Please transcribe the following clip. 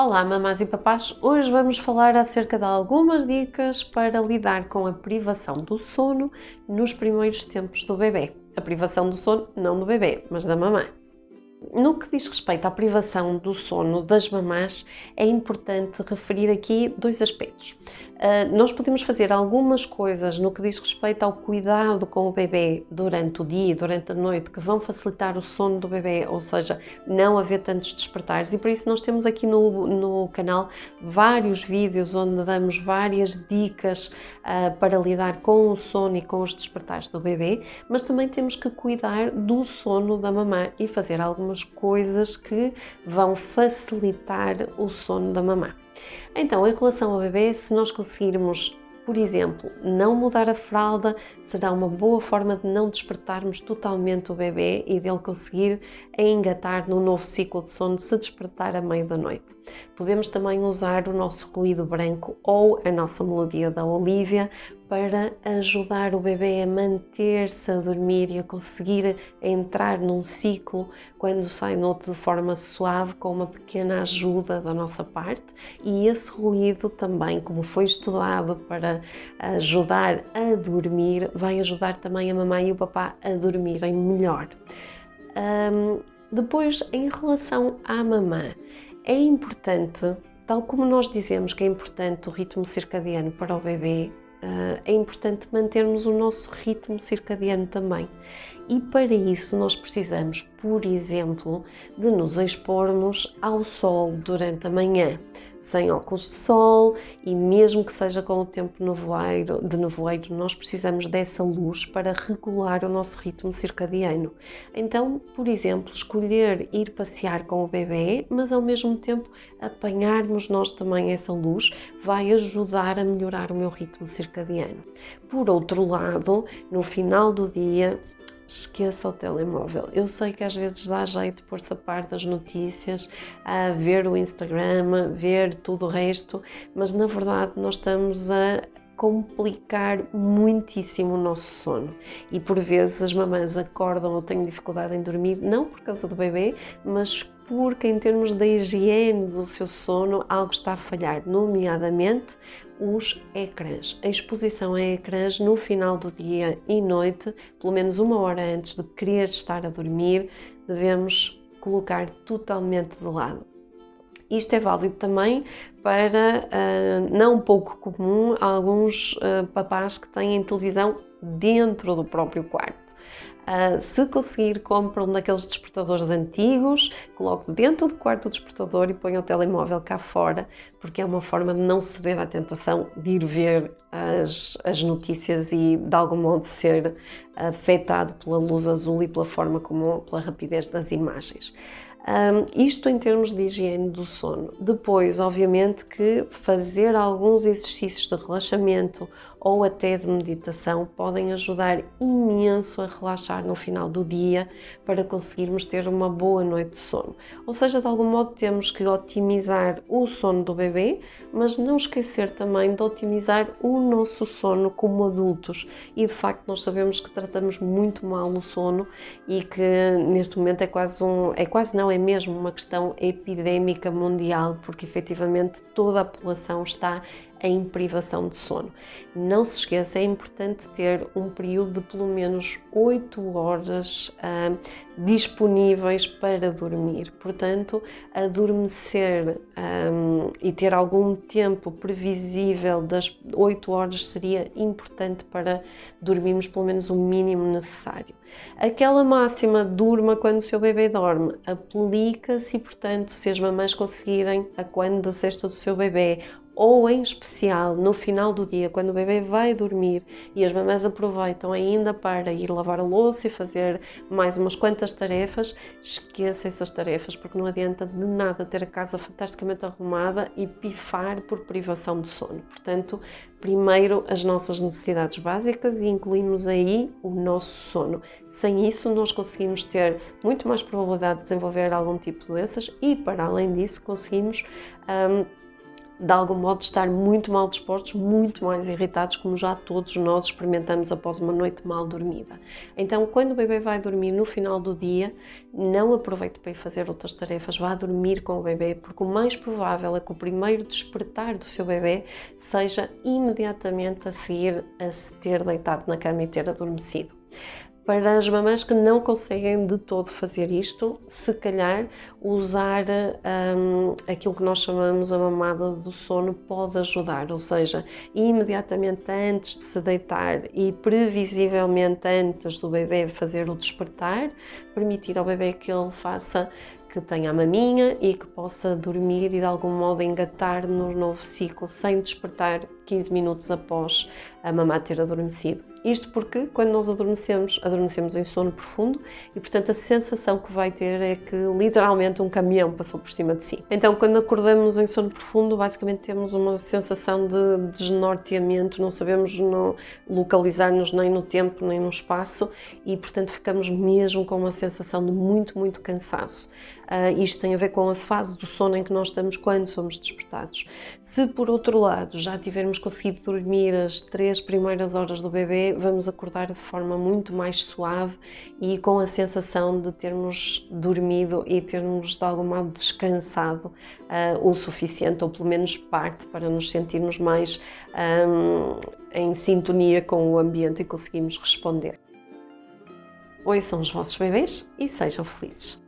Olá, mamás e papás! Hoje vamos falar acerca de algumas dicas para lidar com a privação do sono nos primeiros tempos do bebê. A privação do sono não do bebê, mas da mamãe. No que diz respeito à privação do sono das mamás, é importante referir aqui dois aspectos. Uh, nós podemos fazer algumas coisas no que diz respeito ao cuidado com o bebê durante o dia e durante a noite que vão facilitar o sono do bebê, ou seja, não haver tantos despertares, e por isso nós temos aqui no, no canal vários vídeos onde damos várias dicas uh, para lidar com o sono e com os despertares do bebê, mas também temos que cuidar do sono da mamã e fazer algumas algumas coisas que vão facilitar o sono da mamã. Então, em relação ao bebê, se nós conseguirmos por exemplo, não mudar a fralda será uma boa forma de não despertarmos totalmente o bebê e dele conseguir engatar no novo ciclo de sono se despertar à meio da noite. Podemos também usar o nosso ruído branco ou a nossa melodia da Olivia para ajudar o bebê a manter-se a dormir e a conseguir entrar num ciclo quando sai noite de forma suave, com uma pequena ajuda da nossa parte. E esse ruído também, como foi estudado para ajudar a dormir, vai ajudar também a mamãe e o papá a dormirem melhor. Um, depois, em relação à mamã, é importante, tal como nós dizemos que é importante o ritmo circadiano para o bebê, é importante mantermos o nosso ritmo circadiano também. E para isso nós precisamos, por exemplo, de nos expormos ao sol durante a manhã, sem óculos de sol e mesmo que seja com o tempo nevoeiro, de nevoeiro, nós precisamos dessa luz para regular o nosso ritmo circadiano. Então, por exemplo, escolher ir passear com o bebê, mas ao mesmo tempo apanharmos nós também essa luz, vai ajudar a melhorar o meu ritmo circadiano. Por outro lado, no final do dia, esqueça o telemóvel. Eu sei que às vezes dá jeito pôr-se a par das notícias, a ver o Instagram, ver tudo o resto, mas na verdade nós estamos a complicar muitíssimo o nosso sono. E por vezes as mamães acordam ou têm dificuldade em dormir, não por causa do bebê, mas porque em termos da higiene do seu sono algo está a falhar, nomeadamente os ecrãs. A exposição a ecrãs no final do dia e noite, pelo menos uma hora antes de querer estar a dormir, devemos colocar totalmente de lado. Isto é válido também para, uh, não pouco comum, alguns uh, papás que têm televisão dentro do próprio quarto. Uh, se conseguir, compre um daqueles despertadores antigos, coloque dentro do quarto o despertador e ponha o telemóvel cá fora, porque é uma forma de não ceder à tentação de ir ver as, as notícias e de algum modo ser afetado pela luz azul e pela forma como, pela rapidez das imagens. Um, isto em termos de higiene do sono. Depois, obviamente, que fazer alguns exercícios de relaxamento ou até de meditação podem ajudar imenso a relaxar no final do dia para conseguirmos ter uma boa noite de sono. Ou seja, de algum modo temos que otimizar o sono do bebê, mas não esquecer também de otimizar o nosso sono como adultos. E de facto nós sabemos que tratamos muito mal o sono e que neste momento é quase um, é quase não, é mesmo uma questão epidémica mundial, porque efetivamente toda a população está em privação de sono. Não se esqueça, é importante ter um período de pelo menos 8 horas uh, disponíveis para dormir. Portanto, adormecer um, e ter algum tempo previsível das 8 horas seria importante para dormirmos pelo menos o mínimo necessário. Aquela máxima durma quando o seu bebê dorme aplica-se e, portanto, se as mamães conseguirem a quando da cesta do seu bebê ou em especial no final do dia, quando o bebê vai dormir e as mamães aproveitam ainda para ir lavar a louça e fazer mais umas quantas tarefas, esqueça essas tarefas, porque não adianta de nada ter a casa fantasticamente arrumada e pifar por privação de sono. Portanto, primeiro as nossas necessidades básicas e incluímos aí o nosso sono. Sem isso, nós conseguimos ter muito mais probabilidade de desenvolver algum tipo de doenças e, para além disso, conseguimos. Um, de algum modo estar muito mal dispostos, muito mais irritados, como já todos nós experimentamos após uma noite mal dormida. Então, quando o bebê vai dormir no final do dia, não aproveite para ir fazer outras tarefas, vá dormir com o bebê, porque o mais provável é que o primeiro despertar do seu bebê seja imediatamente a seguir a se ter deitado na cama e ter adormecido. Para as mamães que não conseguem de todo fazer isto, se calhar usar um, aquilo que nós chamamos a mamada do sono pode ajudar, ou seja, imediatamente antes de se deitar e previsivelmente antes do bebê fazer o despertar, permitir ao bebê que ele faça que tenha a maminha e que possa dormir e de algum modo engatar no novo ciclo sem despertar 15 minutos após a mamá ter adormecido. Isto porque quando nós adormecemos, adormecemos em sono profundo e, portanto, a sensação que vai ter é que literalmente um caminhão passou por cima de si. Então, quando acordamos em sono profundo, basicamente temos uma sensação de desnorteamento, não sabemos localizar-nos nem no tempo nem no espaço e, portanto, ficamos mesmo com uma sensação de muito, muito cansaço. Uh, isto tem a ver com a fase do sono em que nós estamos quando somos despertados. Se, por outro lado, já tivermos conseguido dormir as três primeiras horas do bebê, vamos acordar de forma muito mais suave e com a sensação de termos dormido e termos de algum modo descansado uh, o suficiente, ou pelo menos parte, para nos sentirmos mais um, em sintonia com o ambiente e conseguimos responder. Oi, são os vossos bebês e sejam felizes.